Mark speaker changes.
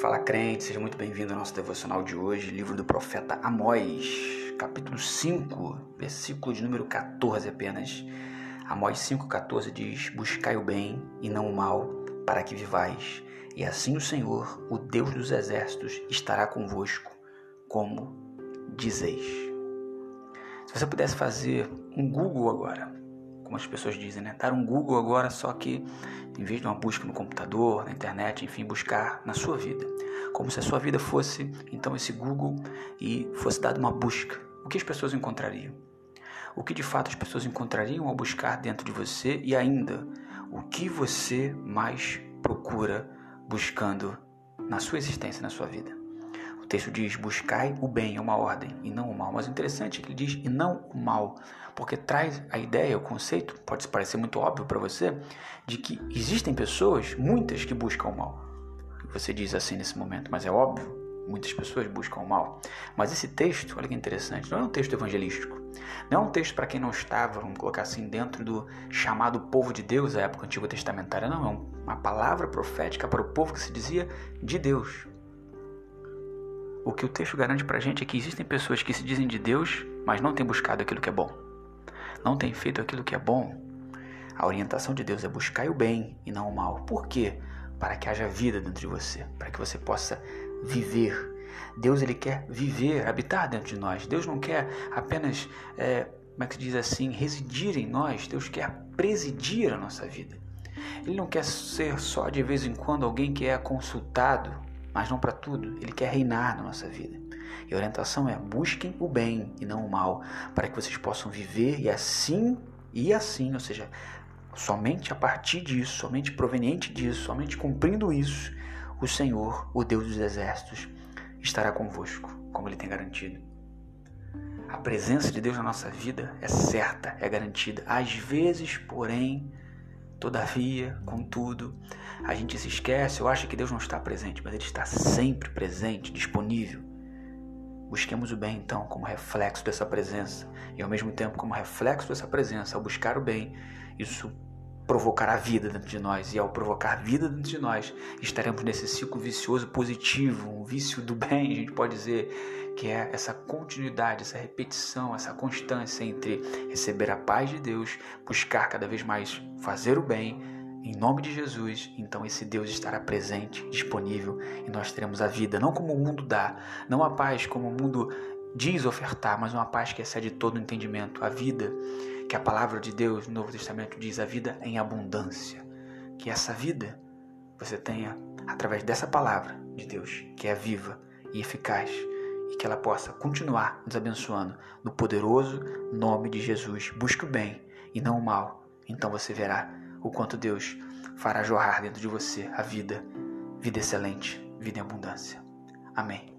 Speaker 1: Fala crente, seja muito bem-vindo ao nosso devocional de hoje, livro do profeta Amós, capítulo 5, versículo de número 14 apenas. Amós 5,14 diz: Buscai o bem e não o mal, para que vivais, e assim o Senhor, o Deus dos exércitos, estará convosco, como dizeis. Se você pudesse fazer um Google agora, como as pessoas dizem, né? Dar um Google agora, só que em vez de uma busca no computador, na internet, enfim, buscar na sua vida. Como se a sua vida fosse, então, esse Google e fosse dada uma busca. O que as pessoas encontrariam? O que de fato as pessoas encontrariam ao buscar dentro de você e ainda o que você mais procura buscando na sua existência, na sua vida. O texto diz: buscai o bem, é uma ordem, e não o mal. Mas o interessante é que ele diz e não o mal, porque traz a ideia, o conceito, pode parecer muito óbvio para você, de que existem pessoas, muitas, que buscam o mal. Você diz assim nesse momento, mas é óbvio, muitas pessoas buscam o mal. Mas esse texto, olha que interessante, não é um texto evangelístico. Não é um texto para quem não estava, vamos colocar assim, dentro do chamado povo de Deus, da época antiga testamentária. Não, é uma palavra profética para o povo que se dizia de Deus. O que o texto garante para a gente é que existem pessoas que se dizem de Deus, mas não têm buscado aquilo que é bom. Não têm feito aquilo que é bom. A orientação de Deus é buscar o bem e não o mal. Por quê? Para que haja vida dentro de você, para que você possa viver. Deus ele quer viver, habitar dentro de nós. Deus não quer apenas, é, como é que se diz assim, residir em nós. Deus quer presidir a nossa vida. Ele não quer ser só de vez em quando alguém que é consultado mas não para tudo. Ele quer reinar na nossa vida. E a orientação é: busquem o bem e não o mal, para que vocês possam viver e assim, e assim, ou seja, somente a partir disso, somente proveniente disso, somente cumprindo isso, o Senhor, o Deus dos exércitos, estará convosco, como ele tem garantido. A presença de Deus na nossa vida é certa, é garantida. Às vezes, porém, Todavia, contudo, a gente se esquece ou acha que Deus não está presente, mas Ele está sempre presente, disponível. Busquemos o bem, então, como reflexo dessa presença, e ao mesmo tempo, como reflexo dessa presença, ao buscar o bem, isso provocará vida dentro de nós, e ao provocar vida dentro de nós, estaremos nesse ciclo vicioso positivo, um vício do bem, a gente pode dizer, que é essa continuidade, essa repetição, essa constância entre receber a paz de Deus, buscar cada vez mais fazer o bem, em nome de Jesus, então esse Deus estará presente, disponível e nós teremos a vida, não como o mundo dá, não a paz como o mundo diz ofertar, mas uma paz que excede todo entendimento, a vida que a palavra de Deus no Novo Testamento diz, a vida em abundância. Que essa vida você tenha através dessa palavra de Deus, que é viva e eficaz e que ela possa continuar nos abençoando no poderoso nome de Jesus. Busque o bem e não o mal. Então você verá o quanto Deus fará jorrar dentro de você a vida, vida excelente, vida em abundância. Amém.